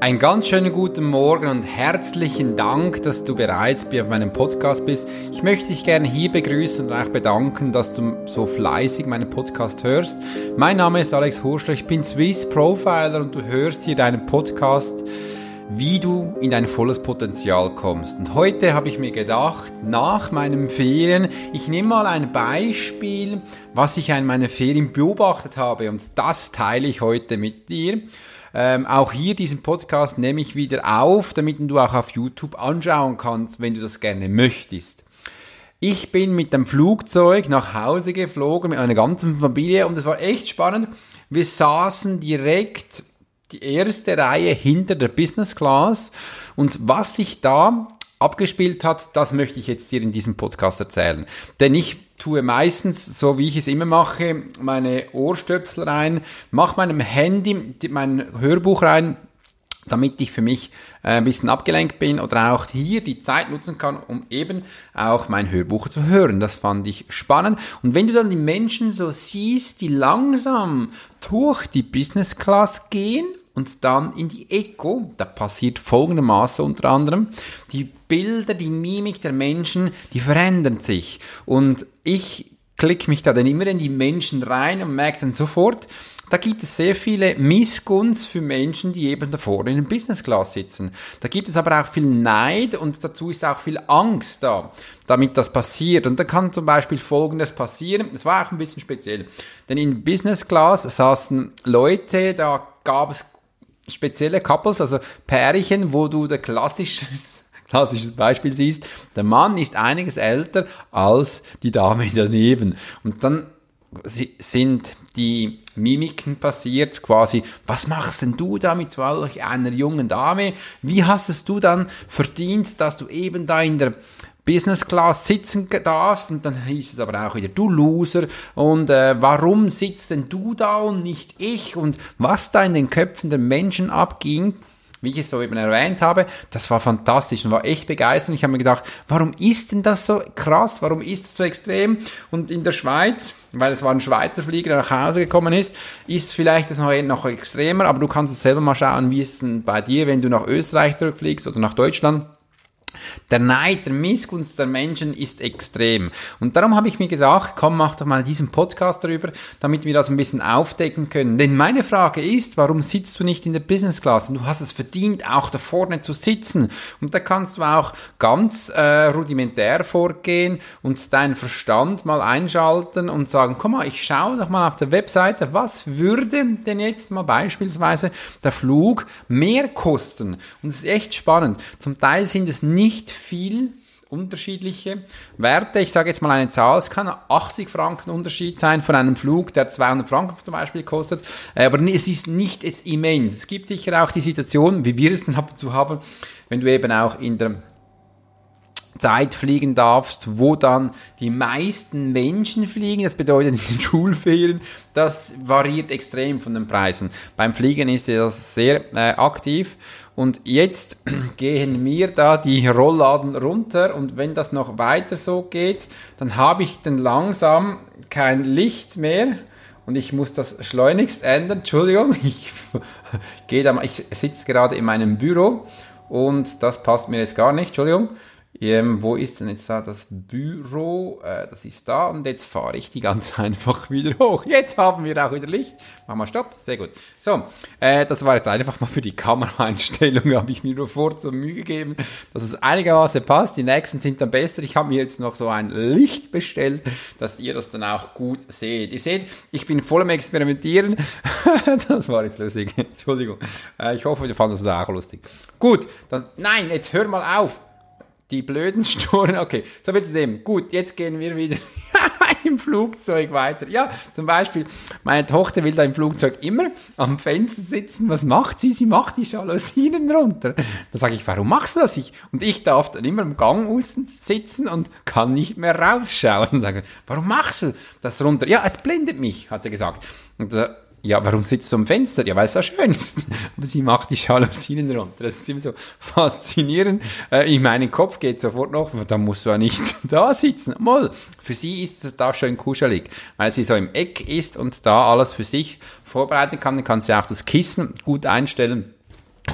Einen ganz schönen guten Morgen und herzlichen Dank, dass du bereits auf meinem Podcast bist. Ich möchte dich gerne hier begrüßen und auch bedanken, dass du so fleißig meinen Podcast hörst. Mein Name ist Alex Hurschler, ich bin Swiss Profiler und du hörst hier deinen Podcast, wie du in dein volles Potenzial kommst. Und heute habe ich mir gedacht, nach meinen Ferien, ich nehme mal ein Beispiel, was ich in meinen Ferien beobachtet habe und das teile ich heute mit dir. Ähm, auch hier diesen Podcast nehme ich wieder auf, damit du auch auf YouTube anschauen kannst, wenn du das gerne möchtest. Ich bin mit dem Flugzeug nach Hause geflogen mit meiner ganzen Familie und es war echt spannend. Wir saßen direkt die erste Reihe hinter der Business Class und was sich da abgespielt hat, das möchte ich jetzt dir in diesem Podcast erzählen. Denn ich tue meistens, so wie ich es immer mache, meine Ohrstöpsel rein, mache meinem Handy mein Hörbuch rein, damit ich für mich äh, ein bisschen abgelenkt bin oder auch hier die Zeit nutzen kann, um eben auch mein Hörbuch zu hören. Das fand ich spannend. Und wenn du dann die Menschen so siehst, die langsam durch die Business Class gehen, und dann in die Echo, da passiert folgendermaßen unter anderem, die Bilder, die Mimik der Menschen, die verändern sich. Und ich klicke mich da dann immer in die Menschen rein und merke dann sofort, da gibt es sehr viele Missgunst für Menschen, die eben da vorne in der Business Class sitzen. Da gibt es aber auch viel Neid und dazu ist auch viel Angst da, damit das passiert. Und da kann zum Beispiel Folgendes passieren. Es war auch ein bisschen speziell. Denn in Business Class saßen Leute, da gab es spezielle Couples, also Pärchen, wo du der klassisches, klassisches Beispiel siehst, der Mann ist einiges älter als die Dame daneben. Und dann sind die Mimiken passiert, quasi, was machst denn du da mit solch einer jungen Dame? Wie hast es du dann verdient, dass du eben da in der Business Class sitzen darfst und dann hieß es aber auch wieder, du Loser und äh, warum sitzt denn du da und nicht ich und was da in den Köpfen der Menschen abging, wie ich es so eben erwähnt habe, das war fantastisch und war echt begeisternd. Ich habe mir gedacht, warum ist denn das so krass? Warum ist das so extrem? Und in der Schweiz, weil es war ein Schweizer Flieger, der nach Hause gekommen ist, ist vielleicht das noch, noch extremer, aber du kannst es selber mal schauen, wie ist es denn bei dir, wenn du nach Österreich zurückfliegst oder nach Deutschland der Neid, der Missgunst der Menschen ist extrem. Und darum habe ich mir gedacht, komm, mach doch mal diesen Podcast darüber, damit wir das ein bisschen aufdecken können. Denn meine Frage ist, warum sitzt du nicht in der Business Class? Du hast es verdient, auch da vorne zu sitzen. Und da kannst du auch ganz äh, rudimentär vorgehen und deinen Verstand mal einschalten und sagen, komm mal, ich schaue doch mal auf der Webseite, was würde denn jetzt mal beispielsweise der Flug mehr kosten? Und es ist echt spannend. Zum Teil sind es nicht nicht viel unterschiedliche Werte. Ich sage jetzt mal eine Zahl, es kann 80 Franken Unterschied sein von einem Flug, der 200 Franken zum Beispiel kostet, äh, aber es ist nicht jetzt immens. Es gibt sicher auch die Situation, wie wir es dann zu haben, wenn du eben auch in der Zeit fliegen darfst, wo dann die meisten Menschen fliegen. Das bedeutet in den Schulferien, das variiert extrem von den Preisen. Beim Fliegen ist das sehr äh, aktiv. Und jetzt gehen mir da die Rollladen runter und wenn das noch weiter so geht, dann habe ich dann langsam kein Licht mehr und ich muss das schleunigst ändern. Entschuldigung, ich, gehe da, ich sitze gerade in meinem Büro und das passt mir jetzt gar nicht. Entschuldigung. Ähm, wo ist denn jetzt da das Büro? Äh, das ist da und jetzt fahre ich die ganz einfach wieder hoch. Jetzt haben wir auch wieder Licht. Machen wir Stopp. Sehr gut. So, äh, das war jetzt einfach mal für die Kameraeinstellung. habe ich mir nur vor zur Mühe gegeben, dass es einigermaßen passt. Die nächsten sind dann besser. Ich habe mir jetzt noch so ein Licht bestellt, dass ihr das dann auch gut seht. Ihr seht, ich bin voll am Experimentieren. das war jetzt lustig. Entschuldigung. Äh, ich hoffe, ihr fandet das auch lustig. Gut, dann, nein, jetzt hör mal auf die blöden Storen. Okay, so viel zu dem. Gut, jetzt gehen wir wieder im Flugzeug weiter. Ja, zum Beispiel, meine Tochter will da im Flugzeug immer am Fenster sitzen. Was macht sie? Sie macht die Jalousien runter. Da sage ich, warum machst du das? Ich, und ich darf dann immer im Gang sitzen und kann nicht mehr rausschauen. Und sage, warum machst du das runter? Ja, es blendet mich, hat sie gesagt. Und äh, ja, warum sitzt du am Fenster? Ja, weil es so schön ist. Aber sie macht die Jalousien runter. Das ist immer so faszinierend. Äh, in meinen Kopf geht sofort noch, da musst du ja nicht da sitzen. Moll. Für sie ist es da schön kuschelig, weil sie so im Eck ist und da alles für sich vorbereiten kann. Dann kann sie auch das Kissen gut einstellen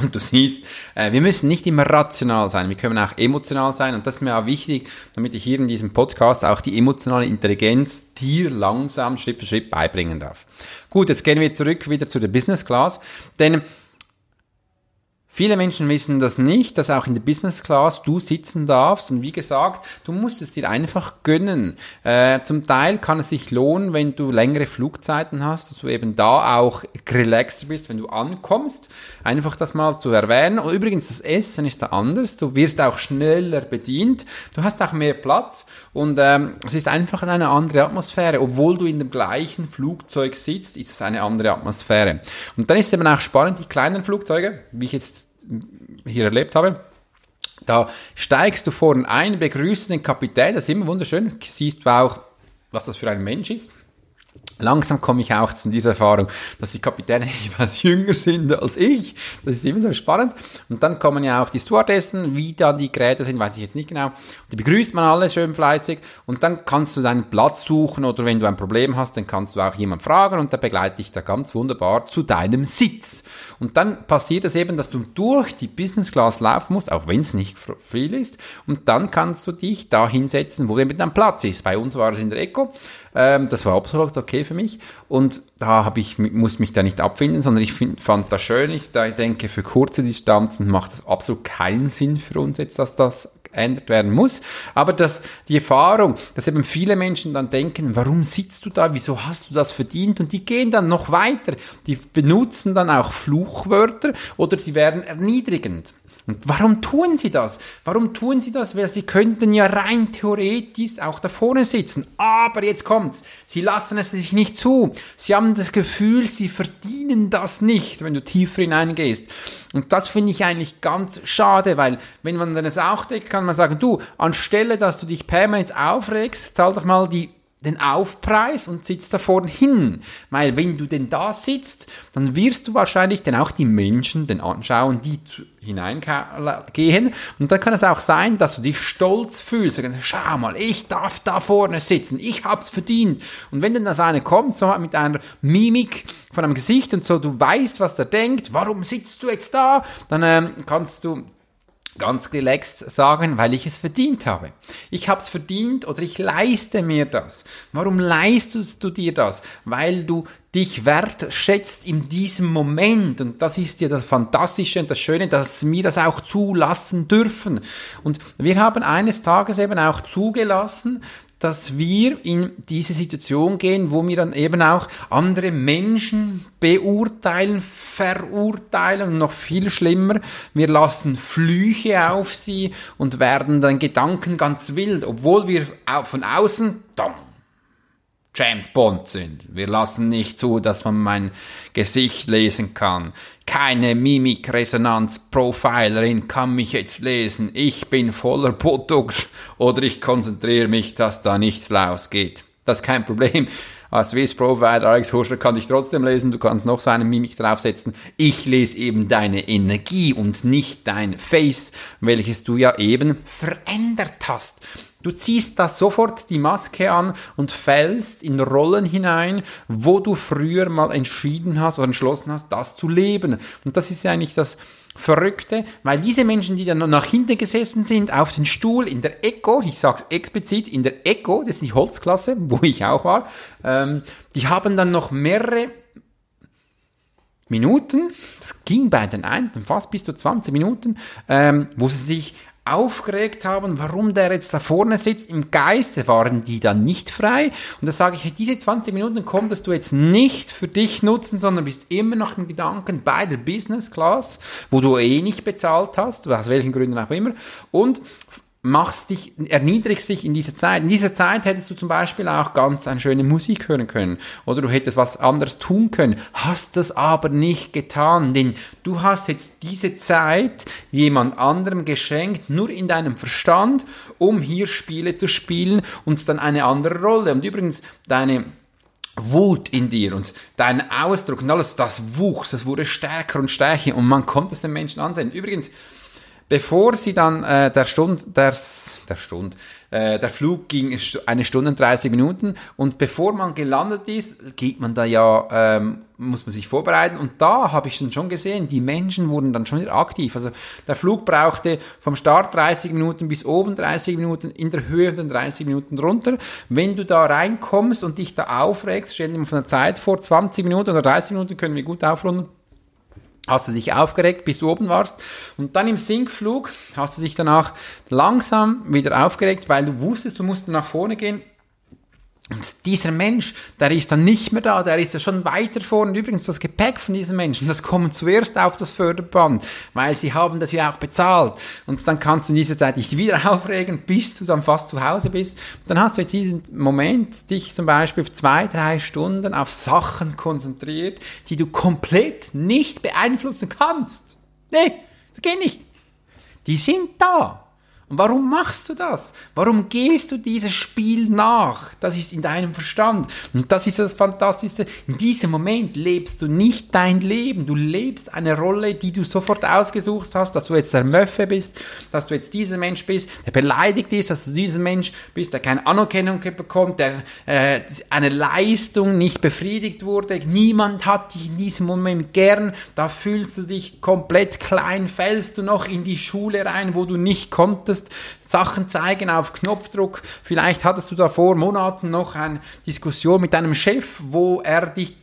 Und du siehst, äh, wir müssen nicht immer rational sein, wir können auch emotional sein. Und das ist mir auch wichtig, damit ich hier in diesem Podcast auch die emotionale Intelligenz dir langsam Schritt für Schritt beibringen darf. Gut, jetzt gehen wir zurück wieder zu der Business Class. Denn Viele Menschen wissen das nicht, dass auch in der Business Class du sitzen darfst und wie gesagt, du musst es dir einfach gönnen. Äh, zum Teil kann es sich lohnen, wenn du längere Flugzeiten hast, dass du eben da auch relaxed bist, wenn du ankommst. Einfach das mal zu erwähnen. Und übrigens, das Essen ist da anders. Du wirst auch schneller bedient. Du hast auch mehr Platz und ähm, es ist einfach eine andere Atmosphäre. Obwohl du in dem gleichen Flugzeug sitzt, ist es eine andere Atmosphäre. Und dann ist eben auch spannend, die kleinen Flugzeuge, wie ich jetzt hier erlebt habe. Da steigst du vorne ein, begrüßt den Kapitän, das ist immer wunderschön, siehst du auch, was das für ein Mensch ist langsam komme ich auch zu dieser Erfahrung, dass die Kapitäne etwas jünger sind als ich. Das ist immer so spannend. Und dann kommen ja auch die Stewardessen, wie dann die Geräte sind, weiß ich jetzt nicht genau. Und die begrüßt man alle schön fleißig und dann kannst du deinen Platz suchen oder wenn du ein Problem hast, dann kannst du auch jemand fragen und der begleitet dich da ganz wunderbar zu deinem Sitz. Und dann passiert es eben, dass du durch die Business Class laufen musst, auch wenn es nicht viel ist. Und dann kannst du dich da hinsetzen, wo eben dein Platz ist. Bei uns war es in der Eco. Ähm, das war absolut okay für mich. Und da habe ich, muss mich da nicht abfinden, sondern ich find, fand das schön. Ich, denke, für kurze Distanzen macht es absolut keinen Sinn für uns jetzt, dass das geändert werden muss. Aber dass die Erfahrung, dass eben viele Menschen dann denken, warum sitzt du da, wieso hast du das verdient? Und die gehen dann noch weiter. Die benutzen dann auch Fluchwörter oder sie werden erniedrigend. Und warum tun sie das? Warum tun sie das? Weil sie könnten ja rein theoretisch auch da vorne sitzen. Aber jetzt kommt's. Sie lassen es sich nicht zu. Sie haben das Gefühl, sie verdienen das nicht, wenn du tiefer hineingehst. Und das finde ich eigentlich ganz schade, weil wenn man dann es auch deckt, kann man sagen, du, anstelle, dass du dich permanent aufregst, zahl doch mal die den Aufpreis und sitzt da vorne hin. Weil wenn du denn da sitzt, dann wirst du wahrscheinlich dann auch die Menschen den anschauen, die hineingehen. Und dann kann es auch sein, dass du dich stolz fühlst. Schau mal, ich darf da vorne sitzen, ich hab's verdient. Und wenn dann das eine kommt, so mit einer Mimik von einem Gesicht und so, du weißt, was der denkt, warum sitzt du jetzt da, dann ähm, kannst du ganz relaxed sagen, weil ich es verdient habe. Ich habe es verdient oder ich leiste mir das. Warum leistest du dir das? Weil du dich wertschätzt in diesem Moment. Und das ist ja das Fantastische und das Schöne, dass wir das auch zulassen dürfen. Und wir haben eines Tages eben auch zugelassen, dass wir in diese Situation gehen, wo wir dann eben auch andere Menschen beurteilen, verurteilen und noch viel schlimmer, wir lassen Flüche auf sie und werden dann Gedanken ganz wild, obwohl wir von außen, dong, James Bond sind. Wir lassen nicht zu, dass man mein Gesicht lesen kann. Keine Mimikresonanz-Profilerin kann mich jetzt lesen. Ich bin voller Botox oder ich konzentriere mich, dass da nichts losgeht. Das ist kein Problem. Als Swiss Provider Alex Hurscher kann dich trotzdem lesen, du kannst noch seine Mimik draufsetzen. Ich lese eben deine Energie und nicht dein Face, welches du ja eben verändert hast. Du ziehst da sofort die Maske an und fällst in Rollen hinein, wo du früher mal entschieden hast oder entschlossen hast, das zu leben. Und das ist ja eigentlich das Verrückte, weil diese Menschen, die dann nach hinten gesessen sind, auf den Stuhl in der Eco, ich sag's explizit, in der Eco, das ist die Holzklasse, wo ich auch war, ähm, die haben dann noch mehrere Minuten, das ging bei den einen fast bis zu 20 Minuten, ähm, wo sie sich aufgeregt haben, warum der jetzt da vorne sitzt. Im Geiste waren die dann nicht frei. Und da sage ich, diese 20 Minuten konntest du jetzt nicht für dich nutzen, sondern bist immer noch in Gedanken bei der Business Class, wo du eh nicht bezahlt hast, aus welchen Gründen auch immer. Und machst dich, erniedrigst dich in dieser Zeit. In dieser Zeit hättest du zum Beispiel auch ganz eine schöne Musik hören können oder du hättest was anderes tun können, hast das aber nicht getan, denn du hast jetzt diese Zeit jemand anderem geschenkt, nur in deinem Verstand, um hier Spiele zu spielen und dann eine andere Rolle. Und übrigens, deine Wut in dir und dein Ausdruck und alles, das wuchs, das wurde stärker und stärker und man konnte es den Menschen ansehen. Übrigens, bevor sie dann äh, der Stund, der, der Stund, äh, der Flug ging eine Stunde und 30 Minuten und bevor man gelandet ist, geht man da ja, ähm, muss man sich vorbereiten und da habe ich schon gesehen, die Menschen wurden dann schon wieder aktiv. Also der Flug brauchte vom Start 30 Minuten bis oben 30 Minuten, in der Höhe dann 30 Minuten runter. Wenn du da reinkommst und dich da aufregst, stell dir von der Zeit vor, 20 Minuten oder 30 Minuten können wir gut aufrunden, hast du dich aufgeregt, bis du oben warst. Und dann im Sinkflug hast du dich danach langsam wieder aufgeregt, weil du wusstest, du musst nach vorne gehen. Und dieser Mensch, der ist dann nicht mehr da, der ist ja schon weiter vorne. Übrigens, das Gepäck von diesen Menschen, das kommt zuerst auf das Förderband, weil sie haben das ja auch bezahlt. Und dann kannst du in dieser Zeit dich wieder aufregen, bis du dann fast zu Hause bist. Und dann hast du jetzt diesen Moment, dich zum Beispiel zwei, drei Stunden auf Sachen konzentriert, die du komplett nicht beeinflussen kannst. Nee, das geht nicht. Die sind da. Und warum machst du das? Warum gehst du dieses Spiel nach? Das ist in deinem Verstand. Und das ist das Fantastische. In diesem Moment lebst du nicht dein Leben. Du lebst eine Rolle, die du sofort ausgesucht hast, dass du jetzt der Möffe bist, dass du jetzt dieser Mensch bist, der beleidigt ist, dass du dieser Mensch bist, der keine Anerkennung bekommt, der äh, eine Leistung nicht befriedigt wurde. Niemand hat dich in diesem Moment gern. Da fühlst du dich komplett klein, fällst du noch in die Schule rein, wo du nicht konntest kannst Sachen zeigen auf Knopfdruck. Vielleicht hattest du da vor Monaten noch eine Diskussion mit deinem Chef, wo er dich,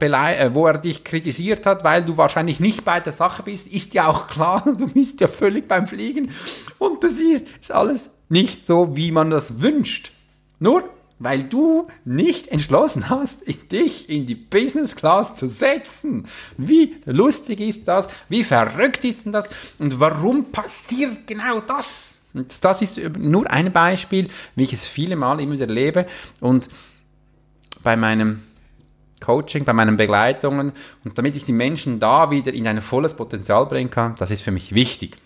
äh, wo er dich kritisiert hat, weil du wahrscheinlich nicht bei der Sache bist. Ist ja auch klar, du bist ja völlig beim Fliegen. Und du siehst, ist alles nicht so, wie man das wünscht. Nur weil du nicht entschlossen hast, dich in die Business Class zu setzen. Wie lustig ist das? Wie verrückt ist denn das? Und warum passiert genau das? Und das ist nur ein Beispiel, wie ich es viele Mal immer wieder erlebe. Und bei meinem Coaching, bei meinen Begleitungen und damit ich die Menschen da wieder in ein volles Potenzial bringen kann, das ist für mich wichtig.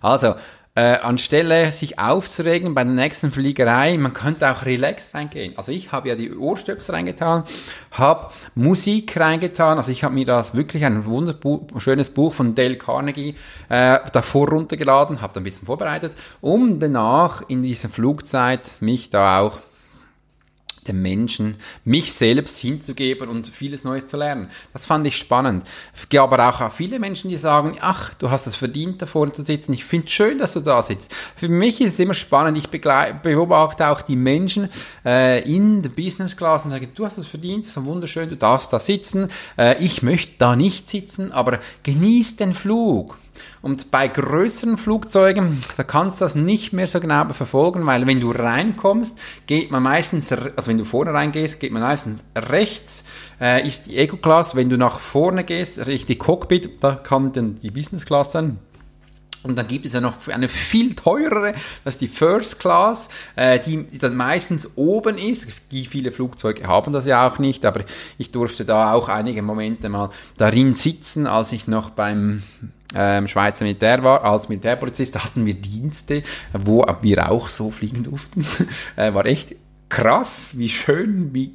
Also, äh, anstelle sich aufzuregen bei der nächsten Fliegerei, man könnte auch relaxed reingehen. Also ich habe ja die Ohrstöpsel reingetan, habe Musik reingetan, also ich habe mir das wirklich ein wunderschönes Buch von Dale Carnegie äh, davor runtergeladen, habe da ein bisschen vorbereitet, um danach in dieser Flugzeit mich da auch dem Menschen, mich selbst hinzugeben und vieles Neues zu lernen. Das fand ich spannend. Es gibt aber auch viele Menschen, die sagen, ach, du hast es verdient, da vorne zu sitzen. Ich finde es schön, dass du da sitzt. Für mich ist es immer spannend. Ich beobachte auch die Menschen äh, in der Business Class und sage, du hast es verdient, das ist wunderschön, du darfst da sitzen. Äh, ich möchte da nicht sitzen, aber genieß den Flug. Und bei größeren Flugzeugen, da kannst du das nicht mehr so genau verfolgen, weil wenn du reinkommst, geht man meistens, also wenn du vorne reingehst, geht man meistens rechts, äh, ist die Eco-Class. Wenn du nach vorne gehst, richtig Cockpit, da kann dann die Business-Class sein. Und dann gibt es ja noch eine viel teurere, das ist die First Class, äh, die dann meistens oben ist. Die viele Flugzeuge haben das ja auch nicht, aber ich durfte da auch einige Momente mal darin sitzen, als ich noch beim ähm, Schweizer Militär war, als Militärpolizist, hatten wir Dienste, wo wir auch so fliegen durften. äh, war echt krass, wie schön, wie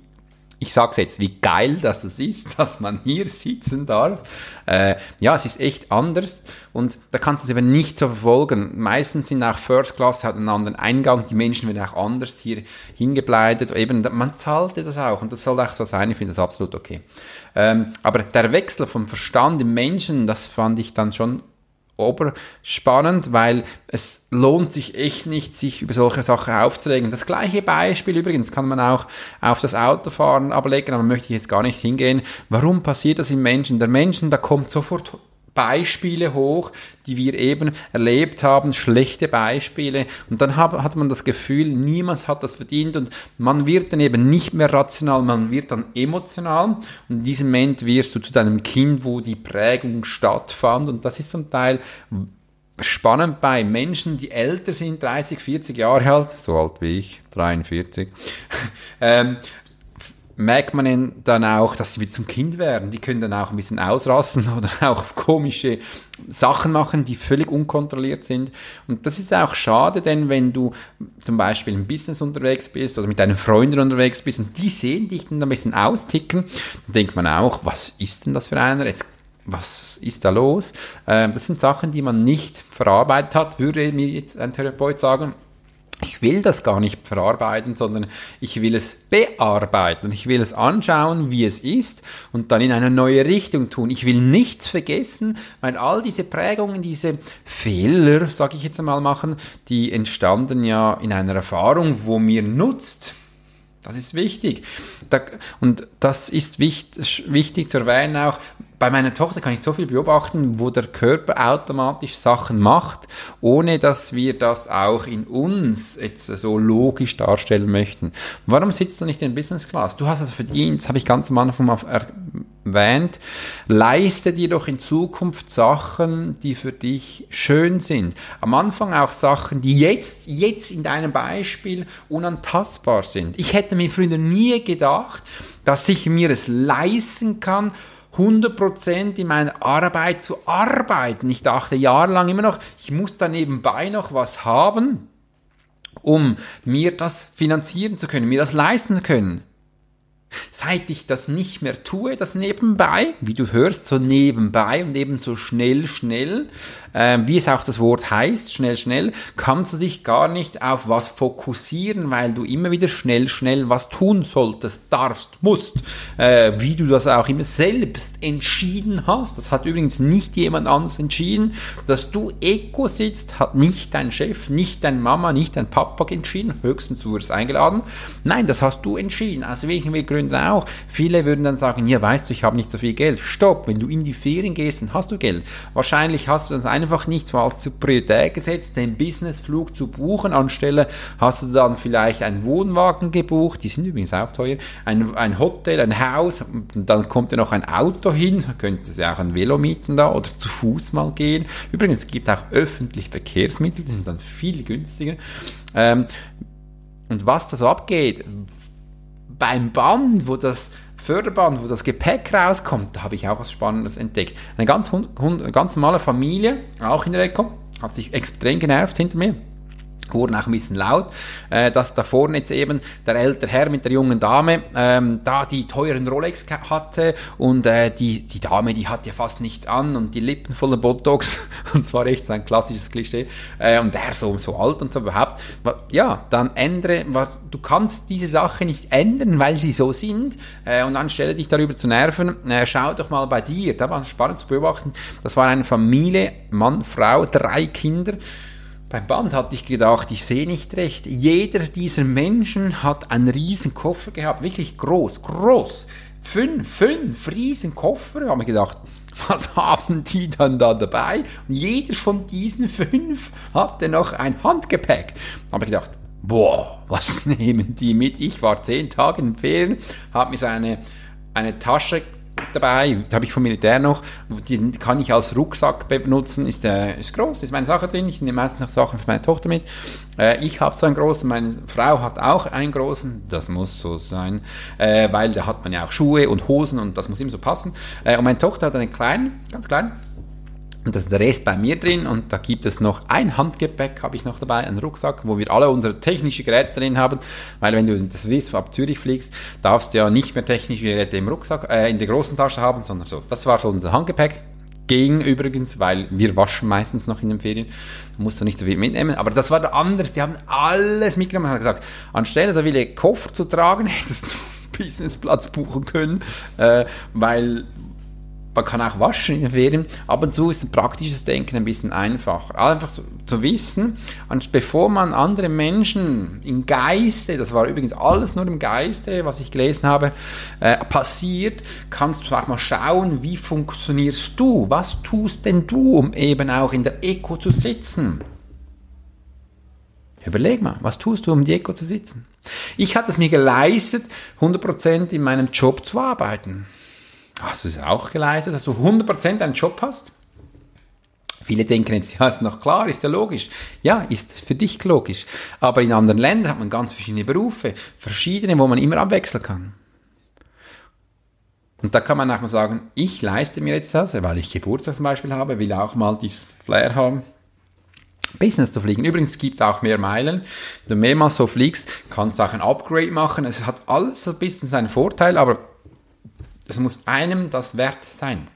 ich sag's jetzt, wie geil das ist, dass man hier sitzen darf. Äh, ja, es ist echt anders und da kannst du es eben nicht so verfolgen. Meistens sind auch First Class, hat einen anderen Eingang, die Menschen werden auch anders hier hingebleitet. Eben, man zahlte das auch und das soll auch so sein, ich finde das absolut okay. Ähm, aber der Wechsel vom Verstand im Menschen, das fand ich dann schon oberspannend, weil es lohnt sich echt nicht, sich über solche Sachen aufzuregen. Das gleiche Beispiel übrigens kann man auch auf das Autofahren ablegen, aber möchte ich jetzt gar nicht hingehen. Warum passiert das im Menschen? Der Menschen, da kommt sofort Beispiele hoch, die wir eben erlebt haben, schlechte Beispiele. Und dann hat man das Gefühl, niemand hat das verdient und man wird dann eben nicht mehr rational, man wird dann emotional. Und in diesem Moment wirst du zu deinem Kind, wo die Prägung stattfand. Und das ist zum Teil spannend bei Menschen, die älter sind, 30, 40 Jahre alt, so alt wie ich, 43, ähm, merkt man dann auch, dass sie wieder zum Kind werden. Die können dann auch ein bisschen ausrasten oder auch komische Sachen machen, die völlig unkontrolliert sind. Und das ist auch schade, denn wenn du zum Beispiel im Business unterwegs bist oder mit deinen Freunden unterwegs bist und die sehen dich dann ein bisschen austicken, dann denkt man auch, was ist denn das für einer? Jetzt was ist da los? Ähm, das sind Sachen, die man nicht verarbeitet hat, würde mir jetzt ein Therapeut sagen ich will das gar nicht verarbeiten, sondern ich will es bearbeiten. Ich will es anschauen, wie es ist und dann in eine neue Richtung tun. Ich will nichts vergessen, weil all diese Prägungen, diese Fehler, sage ich jetzt einmal machen, die entstanden ja in einer Erfahrung, wo mir nutzt. Das ist wichtig. und das ist wichtig, wichtig zu erwähnen auch, bei meiner Tochter kann ich so viel beobachten, wo der Körper automatisch Sachen macht, ohne dass wir das auch in uns jetzt so logisch darstellen möchten. Warum sitzt du nicht in Business Class? Du hast es verdient, habe ich ganz am Anfang erwähnt. Leiste dir doch in Zukunft Sachen, die für dich schön sind. Am Anfang auch Sachen, die jetzt, jetzt in deinem Beispiel unantastbar sind. Ich hätte mir früher nie gedacht, dass ich mir es leisten kann, 100% in meiner Arbeit zu arbeiten. Ich dachte jahrelang immer noch, ich muss da nebenbei noch was haben, um mir das finanzieren zu können, mir das leisten zu können. Seit ich das nicht mehr tue, das nebenbei, wie du hörst, so nebenbei und eben so schnell, schnell, äh, wie es auch das Wort heißt, schnell, schnell, kannst du dich gar nicht auf was fokussieren, weil du immer wieder schnell, schnell was tun solltest, darfst, musst, äh, wie du das auch immer selbst entschieden hast. Das hat übrigens nicht jemand anders entschieden. Dass du Eco sitzt, hat nicht dein Chef, nicht dein Mama, nicht dein Papa entschieden, höchstens du wirst eingeladen. Nein, das hast du entschieden, aus welchen Gründen auch. Viele würden dann sagen, ja, weißt du, ich habe nicht so viel Geld. Stopp, wenn du in die Ferien gehst, dann hast du Geld. Wahrscheinlich hast du das eine einfach nicht so als Priorität gesetzt, den Businessflug zu buchen. Anstelle hast du dann vielleicht einen Wohnwagen gebucht, die sind übrigens auch teuer, ein, ein Hotel, ein Haus, und dann kommt ja noch ein Auto hin, könnte ja auch ein Velo mieten da oder zu Fuß mal gehen. Übrigens, es gibt auch öffentliche Verkehrsmittel, die sind dann viel günstiger. Ähm, und was da so abgeht, beim Band, wo das Förderband, wo das Gepäck rauskommt, da habe ich auch was Spannendes entdeckt. Eine ganz, ganz normale Familie, auch in der Ecke, hat sich extrem genervt hinter mir wurden auch ein bisschen laut, äh, dass da vorne jetzt eben der ältere Herr mit der jungen Dame ähm, da die teuren Rolex hatte und äh, die, die Dame, die hat ja fast nichts an und die Lippen voller Botox und zwar echt so ein klassisches Klischee äh, und der so, so alt und so überhaupt. Ja, dann ändere, du kannst diese Sache nicht ändern, weil sie so sind äh, und anstelle dich darüber zu nerven, äh, schau doch mal bei dir, da war spannend zu beobachten, das war eine Familie, Mann, Frau, drei Kinder, beim Band hatte ich gedacht, ich sehe nicht recht. Jeder dieser Menschen hat einen riesen Koffer gehabt, wirklich groß, groß. Fünf, fünf riesen Koffer. Da habe ich gedacht, was haben die dann da dabei? Und jeder von diesen fünf hatte noch ein Handgepäck. Da habe ich gedacht, boah, was nehmen die mit? Ich war zehn Tage in Ferien, habe mir so eine, eine Tasche dabei, habe ich vom Militär noch, die kann ich als Rucksack benutzen, ist, äh, ist groß, ist meine Sache drin, ich nehme meistens noch Sachen für meine Tochter mit. Äh, ich habe so einen großen, meine Frau hat auch einen großen, das muss so sein, äh, weil da hat man ja auch Schuhe und Hosen und das muss immer so passen. Äh, und meine Tochter hat einen kleinen, ganz kleinen, und das ist der Rest bei mir drin und da gibt es noch ein Handgepäck, habe ich noch dabei, einen Rucksack, wo wir alle unsere technischen Geräte drin haben, weil wenn du das Swiss ab Zürich fliegst, darfst du ja nicht mehr technische Geräte im Rucksack, äh, in der großen Tasche haben, sondern so. Das war so unser Handgepäck. Ging übrigens, weil wir waschen meistens noch in den Ferien, da musst du nicht so viel mitnehmen. Aber das war anders, die haben alles mitgenommen haben gesagt, anstelle so viele Koffer zu tragen, hättest du Businessplatz buchen können, äh, weil man kann auch waschen in den Ferien. Ab und zu ist ein praktisches Denken ein bisschen einfacher. Einfach zu, zu wissen, bevor man andere Menschen im Geiste, das war übrigens alles nur im Geiste, was ich gelesen habe, äh, passiert, kannst du auch mal schauen, wie funktionierst du? Was tust denn du, um eben auch in der Eco zu sitzen? Überleg mal, was tust du, um die Eco zu sitzen? Ich hatte es mir geleistet, 100% in meinem Job zu arbeiten. Hast du es auch geleistet, dass du 100% einen Job hast? Viele denken jetzt, ja, ist noch klar, ist ja logisch. Ja, ist für dich logisch. Aber in anderen Ländern hat man ganz verschiedene Berufe, verschiedene, wo man immer abwechseln kann. Und da kann man auch mal sagen, ich leiste mir jetzt das, weil ich Geburtstag zum Beispiel habe, will auch mal dieses Flair haben. Business zu fliegen. Übrigens gibt auch mehr Meilen. Wenn du mehrmals so fliegst, kannst du auch ein Upgrade machen. Es hat alles ein bisschen seinen Vorteil, aber es muss einem das wert sein.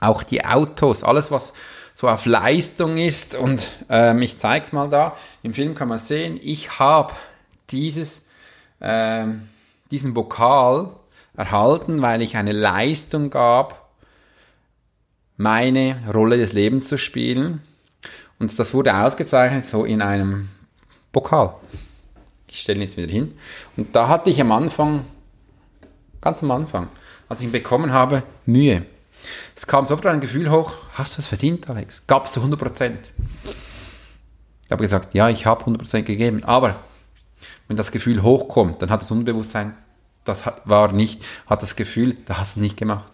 Auch die Autos, alles was so auf Leistung ist. Und ähm, ich zeige es mal da. Im Film kann man sehen, ich habe dieses, ähm, diesen Vokal erhalten, weil ich eine Leistung gab, meine Rolle des Lebens zu spielen. Und das wurde ausgezeichnet so in einem Pokal. Ich stelle ihn jetzt wieder hin. Und da hatte ich am Anfang, ganz am Anfang, als ich ihn bekommen habe, Mühe. Es kam sofort ein Gefühl hoch, hast du es verdient, Alex? Gab es zu 100 Prozent? Ich habe gesagt, ja, ich habe 100 Prozent gegeben. Aber wenn das Gefühl hochkommt, dann hat das Unbewusstsein, das war nicht, hat das Gefühl, da hast du es nicht gemacht.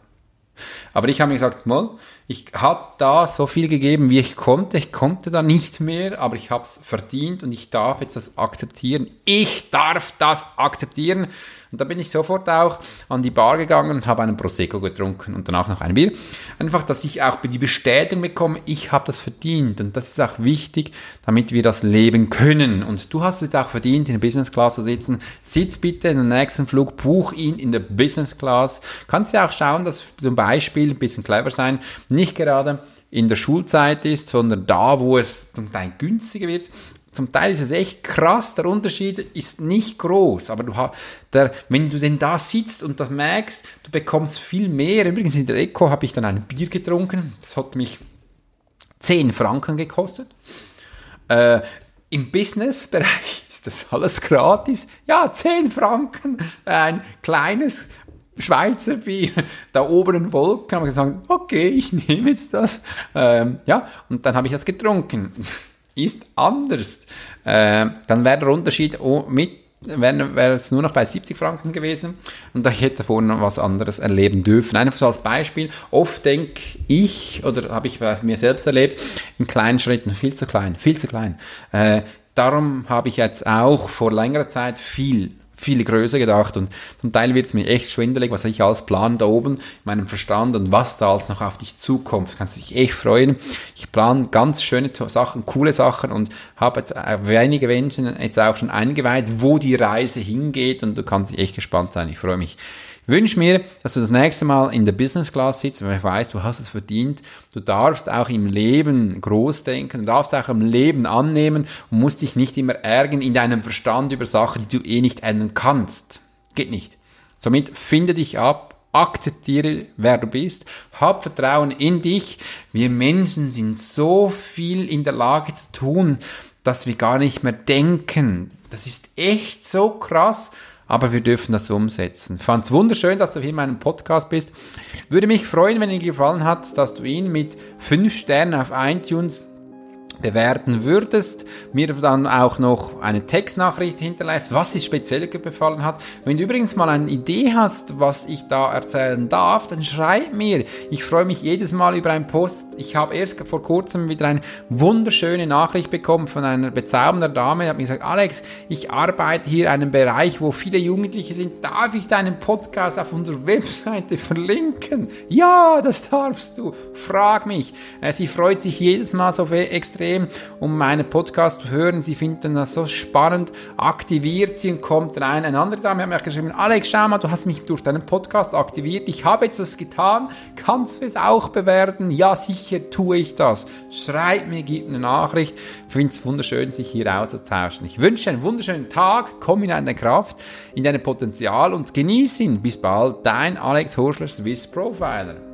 Aber ich habe mir gesagt, mal, ich habe da so viel gegeben, wie ich konnte. Ich konnte da nicht mehr, aber ich habe es verdient und ich darf jetzt das akzeptieren. Ich darf das akzeptieren. Und da bin ich sofort auch an die Bar gegangen und habe einen Prosecco getrunken und danach noch ein Bier. Einfach, dass ich auch die Bestätigung bekomme, ich habe das verdient. Und das ist auch wichtig, damit wir das leben können. Und du hast es auch verdient, in der Business Class zu sitzen. Sitz bitte in den nächsten Flug, buch ihn in der Business Class. Kannst ja auch schauen, dass zum Beispiel, ein bisschen clever sein, nicht gerade in der Schulzeit ist, sondern da, wo es zum Teil günstiger wird zum Teil ist es echt krass, der Unterschied ist nicht groß, aber du der, wenn du denn da sitzt und das merkst, du bekommst viel mehr. Übrigens in der Eco habe ich dann ein Bier getrunken, das hat mich 10 Franken gekostet. Äh, Im Businessbereich ist das alles gratis. Ja, 10 Franken, ein kleines Schweizer Bier, da oben in Wolken, habe ich gesagt, okay, ich nehme jetzt das. Ähm, ja, und dann habe ich das getrunken ist anders. Äh, dann wäre der Unterschied mit wäre wär es nur noch bei 70 Franken gewesen und ich hätte vorhin noch was anderes erleben dürfen. Einfach so als Beispiel. Oft denke ich, oder habe ich bei mir selbst erlebt, in kleinen Schritten, viel zu klein, viel zu klein. Äh, darum habe ich jetzt auch vor längerer Zeit viel viel größer gedacht und zum Teil wird es mir echt schwindelig, was ich als Plan da oben in meinem Verstand und was da alles noch auf dich zukommt. Kannst dich echt freuen. Ich plane ganz schöne Sachen, coole Sachen und habe jetzt äh, wenige Menschen jetzt auch schon eingeweiht, wo die Reise hingeht und du kannst dich echt gespannt sein. Ich freue mich wünsche mir, dass du das nächste Mal in der Business Class sitzt, weil ich weiß, du hast es verdient. Du darfst auch im Leben groß denken, du darfst auch im Leben annehmen und musst dich nicht immer ärgern in deinem Verstand über Sachen, die du eh nicht ändern kannst. Geht nicht. Somit finde dich ab, akzeptiere, wer du bist, hab Vertrauen in dich. Wir Menschen sind so viel in der Lage zu tun, dass wir gar nicht mehr denken. Das ist echt so krass aber wir dürfen das umsetzen. Ich fand es wunderschön, dass du hier in meinem Podcast bist. Würde mich freuen, wenn dir gefallen hat, dass du ihn mit 5 Sternen auf iTunes bewerten würdest, mir dann auch noch eine Textnachricht hinterlässt, was dir speziell gefallen hat. Wenn du übrigens mal eine Idee hast, was ich da erzählen darf, dann schreib mir. Ich freue mich jedes Mal über einen Post. Ich habe erst vor kurzem wieder eine wunderschöne Nachricht bekommen von einer bezaubernden Dame. Die hat mir gesagt, Alex, ich arbeite hier in einem Bereich, wo viele Jugendliche sind. Darf ich deinen Podcast auf unserer Webseite verlinken? Ja, das darfst du. Frag mich. Äh, sie freut sich jedes Mal so extrem extrem, um meinen Podcast zu hören. Sie finden das so spannend, aktiviert sie und kommt rein. Eine andere Dame hat mir geschrieben, Alex, schau mal, du hast mich durch deinen Podcast aktiviert. Ich habe jetzt das getan. Kannst du es auch bewerten? Ja, sicher tue ich das. Schreib mir, gib eine Nachricht. Ich finde es wunderschön, sich hier auszutauschen. Ich wünsche einen wunderschönen Tag. Komm in deine Kraft, in dein Potenzial und genieß ihn. Bis bald. Dein Alex Horschler, Swiss Profiler.